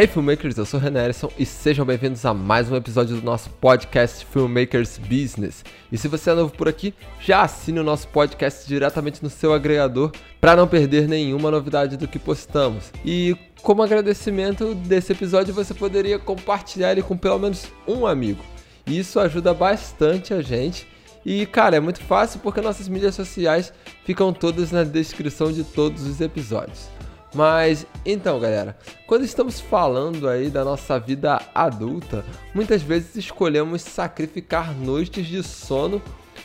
Hey Filmmakers, eu sou o Renan Erison e sejam bem-vindos a mais um episódio do nosso podcast Filmmakers Business. E se você é novo por aqui, já assine o nosso podcast diretamente no seu agregador para não perder nenhuma novidade do que postamos. E como agradecimento desse episódio, você poderia compartilhar ele com pelo menos um amigo. Isso ajuda bastante a gente. E cara, é muito fácil porque nossas mídias sociais ficam todas na descrição de todos os episódios. Mas então, galera, quando estamos falando aí da nossa vida adulta, muitas vezes escolhemos sacrificar noites de sono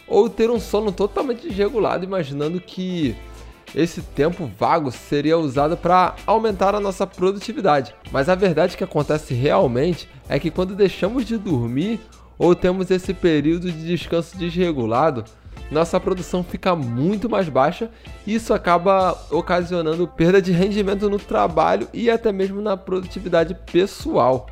ou ter um sono totalmente desregulado, imaginando que esse tempo vago seria usado para aumentar a nossa produtividade. Mas a verdade que acontece realmente é que quando deixamos de dormir ou temos esse período de descanso desregulado, nossa produção fica muito mais baixa e isso acaba ocasionando perda de rendimento no trabalho e até mesmo na produtividade pessoal.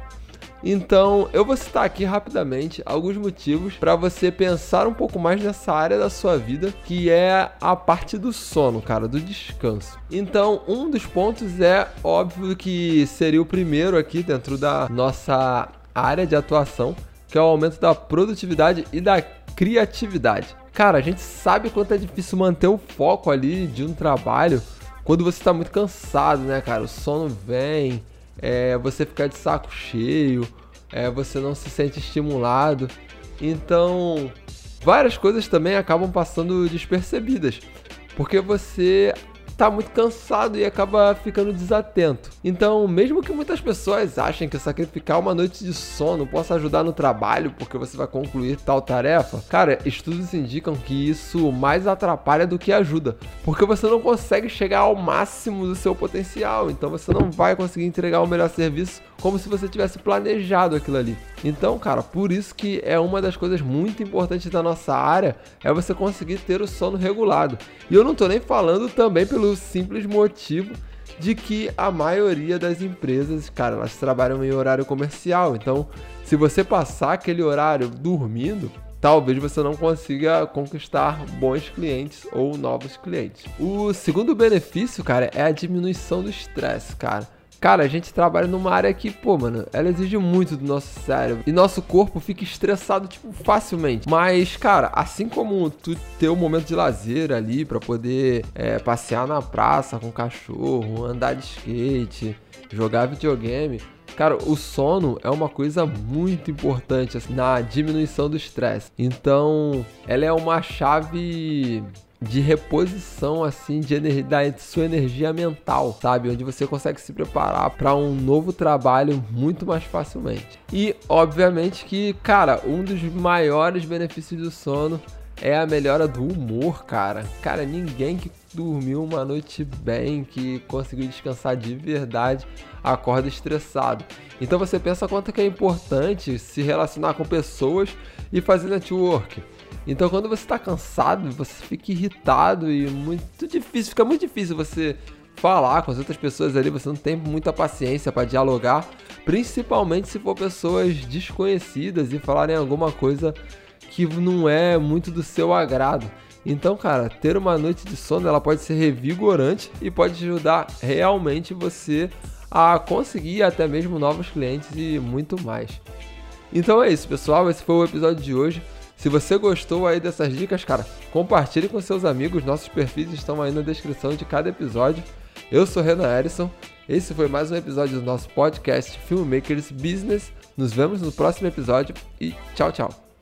Então, eu vou citar aqui rapidamente alguns motivos para você pensar um pouco mais nessa área da sua vida, que é a parte do sono, cara, do descanso. Então, um dos pontos é óbvio que seria o primeiro aqui dentro da nossa área de atuação, que é o aumento da produtividade e da criatividade. Cara, a gente sabe quanto é difícil manter o foco ali de um trabalho quando você está muito cansado, né, cara? O sono vem, é, você fica de saco cheio, é, você não se sente estimulado. Então, várias coisas também acabam passando despercebidas, porque você tá muito cansado e acaba ficando desatento. Então, mesmo que muitas pessoas achem que sacrificar uma noite de sono possa ajudar no trabalho porque você vai concluir tal tarefa, cara, estudos indicam que isso mais atrapalha do que ajuda, porque você não consegue chegar ao máximo do seu potencial, então você não vai conseguir entregar o melhor serviço como se você tivesse planejado aquilo ali. Então, cara, por isso que é uma das coisas muito importantes da nossa área é você conseguir ter o sono regulado. E eu não tô nem falando também pelo simples motivo de que a maioria das empresas, cara, elas trabalham em horário comercial. Então, se você passar aquele horário dormindo, talvez você não consiga conquistar bons clientes ou novos clientes. O segundo benefício, cara, é a diminuição do estresse, cara. Cara, a gente trabalha numa área que, pô, mano, ela exige muito do nosso cérebro. E nosso corpo fica estressado, tipo, facilmente. Mas, cara, assim como tu ter um momento de lazer ali para poder é, passear na praça com o cachorro, andar de skate, jogar videogame. Cara, o sono é uma coisa muito importante assim, na diminuição do estresse. Então, ela é uma chave de reposição assim de energia, da sua energia mental, sabe? Onde você consegue se preparar para um novo trabalho muito mais facilmente. E obviamente que, cara, um dos maiores benefícios do sono é a melhora do humor, cara. Cara, ninguém que dormiu uma noite bem, que conseguiu descansar de verdade, acorda estressado. Então você pensa quanto que é importante se relacionar com pessoas e fazer network. Então quando você está cansado, você fica irritado e muito difícil, fica muito difícil você falar com as outras pessoas ali, você não tem muita paciência para dialogar, principalmente se for pessoas desconhecidas e falarem alguma coisa que não é muito do seu agrado. Então, cara, ter uma noite de sono ela pode ser revigorante e pode ajudar realmente você a conseguir até mesmo novos clientes e muito mais. Então é isso, pessoal. Esse foi o episódio de hoje. Se você gostou aí dessas dicas, cara, compartilhe com seus amigos. Nossos perfis estão aí na descrição de cada episódio. Eu sou Renan Erison. Esse foi mais um episódio do nosso podcast Filmmakers Business. Nos vemos no próximo episódio e tchau, tchau.